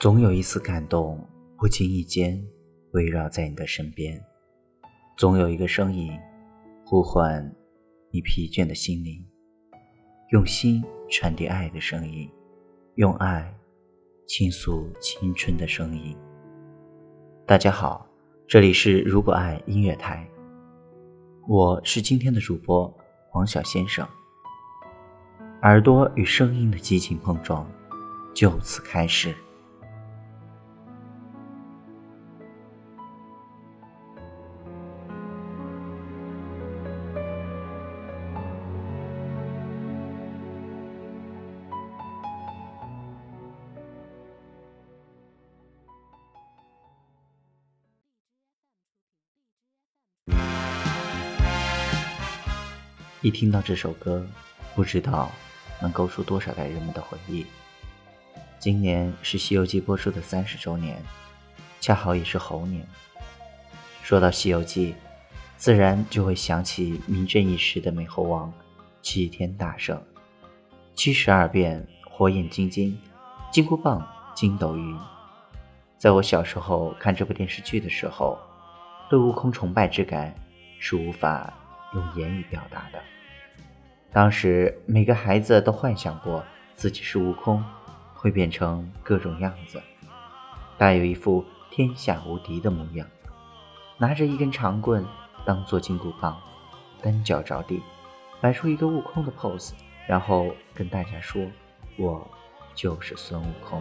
总有一丝感动，不经意间围绕在你的身边；总有一个声音，呼唤你疲倦的心灵。用心传递爱的声音，用爱倾诉青春的声音。大家好，这里是如果爱音乐台，我是今天的主播黄晓先生。耳朵与声音的激情碰撞，就此开始。一听到这首歌，不知道能勾出多少代人们的回忆。今年是《西游记》播出的三十周年，恰好也是猴年。说到《西游记》，自然就会想起名震一时的美猴王齐天大圣，七十二变、火眼金睛、金箍棒、筋斗云。在我小时候看这部电视剧的时候，对悟空崇拜之感是无法。用言语表达的。当时每个孩子都幻想过自己是悟空，会变成各种样子，大有一副天下无敌的模样。拿着一根长棍当做金箍棒，单脚着地，摆出一个悟空的 pose，然后跟大家说：“我就是孙悟空。”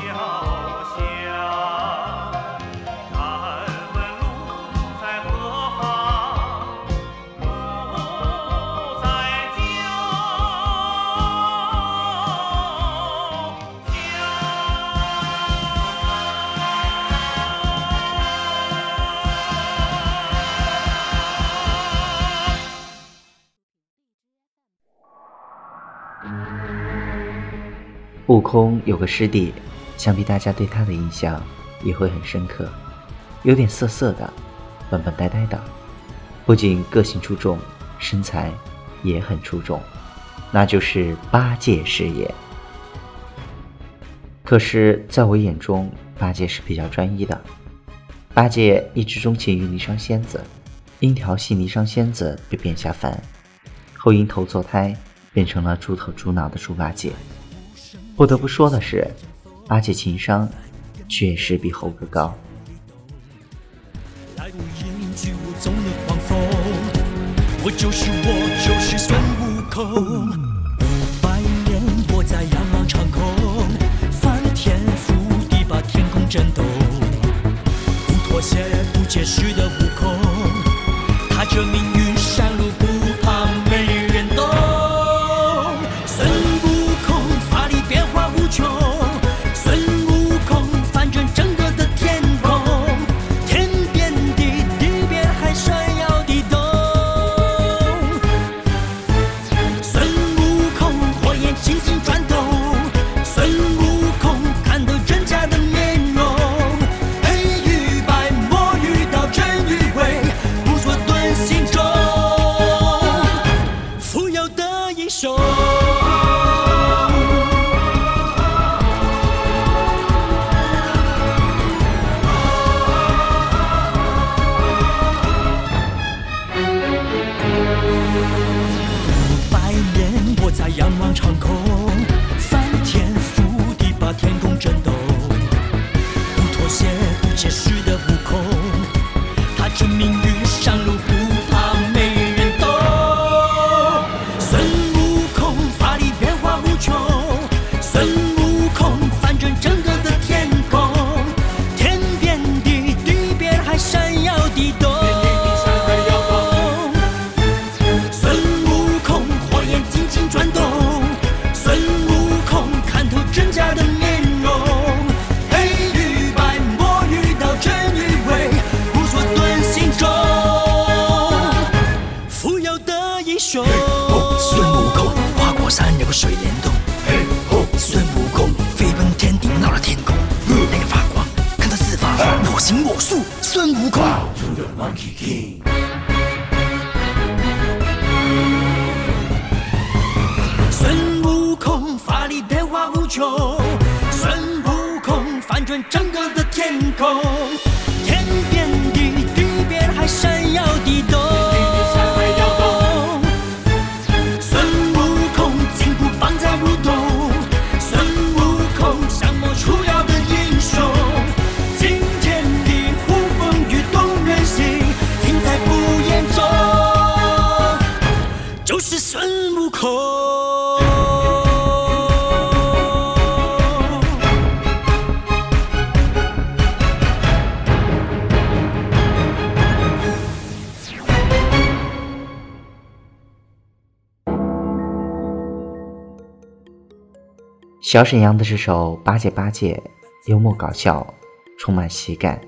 脚下敢问路在何方，路在脚下。悟空有个师弟。想必大家对他的印象也会很深刻，有点涩涩的，笨笨呆呆的，不仅个性出众，身材也很出众，那就是八戒师爷。可是，在我眼中，八戒是比较专一的，八戒一直钟情于霓裳仙子，因调戏霓裳仙子被贬下凡，后因投错胎变成了猪头猪脑的猪八戒。不得不说的是，八戒情商确实比猴哥高。我就是我，就是孙悟空。五百年我在仰望长空，翻天覆地把天空震动。不妥协，不解释的悟空，踏着命运孙悟空小沈阳的这首《八戒八戒》幽默搞笑，充满喜感。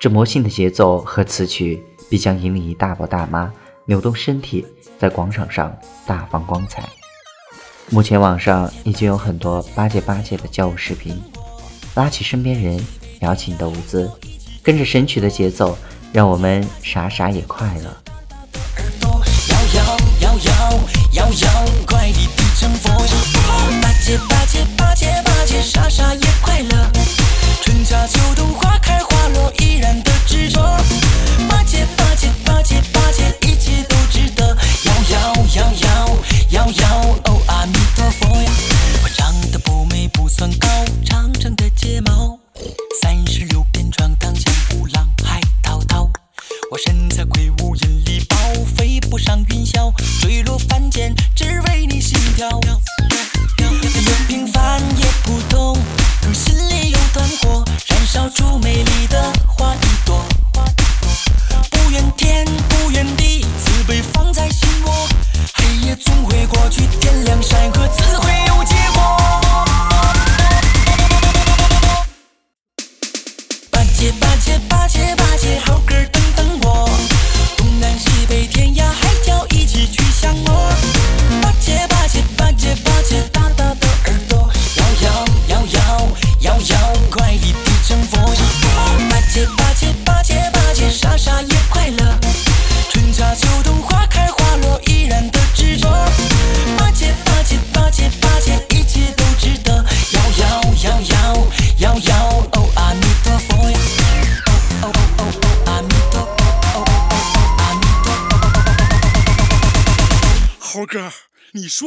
这魔性的节奏和词曲，必将引领一大波大妈扭动身体，在广场上大放光彩。目前网上已经有很多八戒八戒的教舞视频，拉起身边人，摇起你的舞姿，跟着神曲的节奏，让我们傻傻也快乐。摇摇摇摇摇摇，快地变成佛。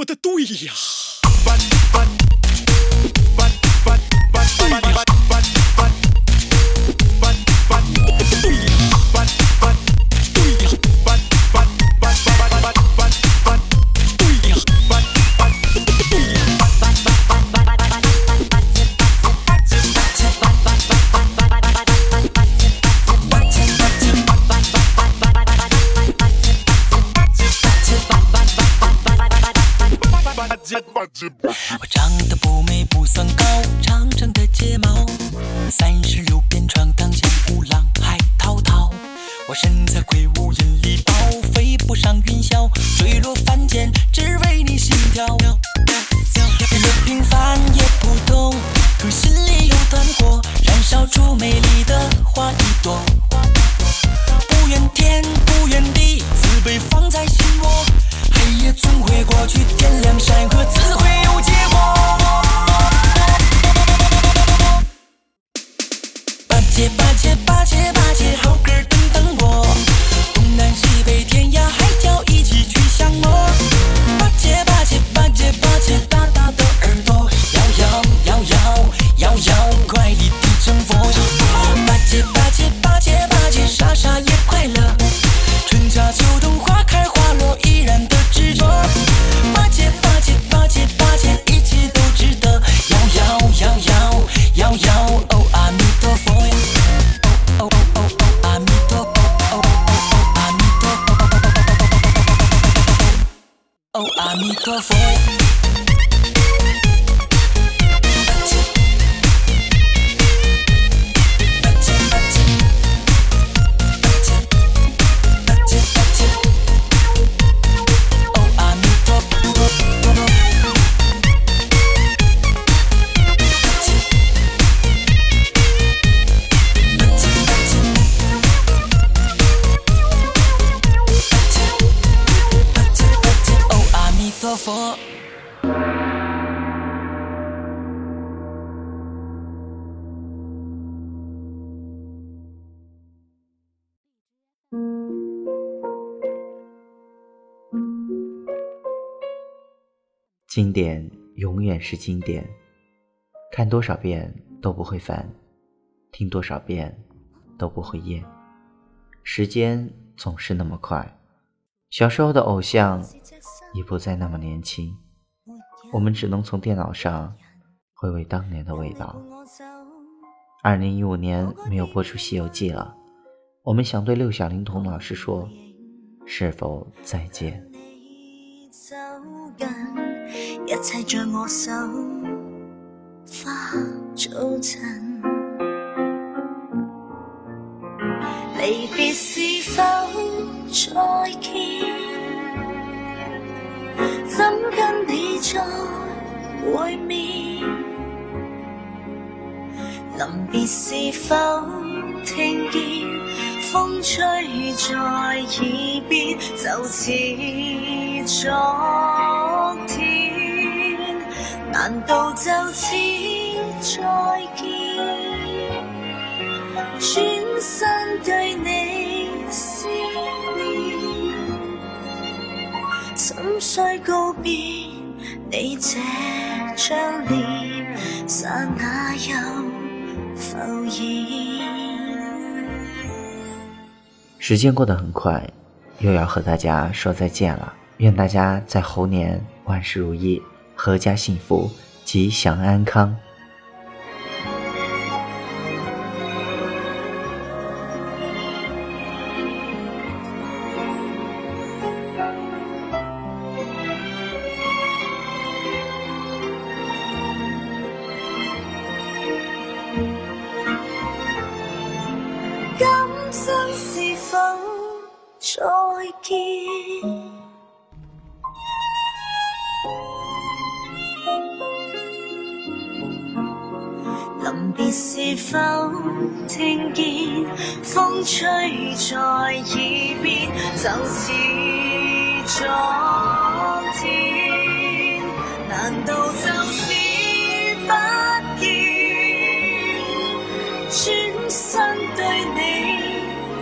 的对呀。我长得不美不算高，长长的睫毛，三十六变闯荡江湖浪海滔滔。我身材魁梧引力爆，飞不上云霄，坠落凡间只为你心跳。越平凡也普通，可心里有团火，燃烧出美丽的花一朵。不怨天不怨地，慈悲放在心窝。黑夜总会过去，天经典永远是经典，看多少遍都不会烦，听多少遍都不会厌。时间总是那么快，小时候的偶像已不再那么年轻，我们只能从电脑上回味当年的味道。二零一五年没有播出《西游记》了，我们想对六小龄童老师说：是否再见？走近，一切在我手，花早晨。离别是否再见？怎跟你再会面？临别是否听见风吹在耳边，就似昨天？难道就此再见？转身对你思念，怎需告别你这张脸？刹那又浮现。时间过得很快，又要和大家说再见了。愿大家在猴年万事如意，阖家幸福，吉祥安康。是否听见风吹在耳边，就似昨天？难道就是不见？转身對你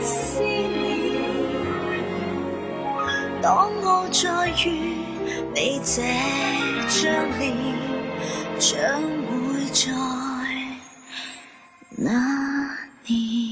思念。當我再遇你這張臉將會在那你。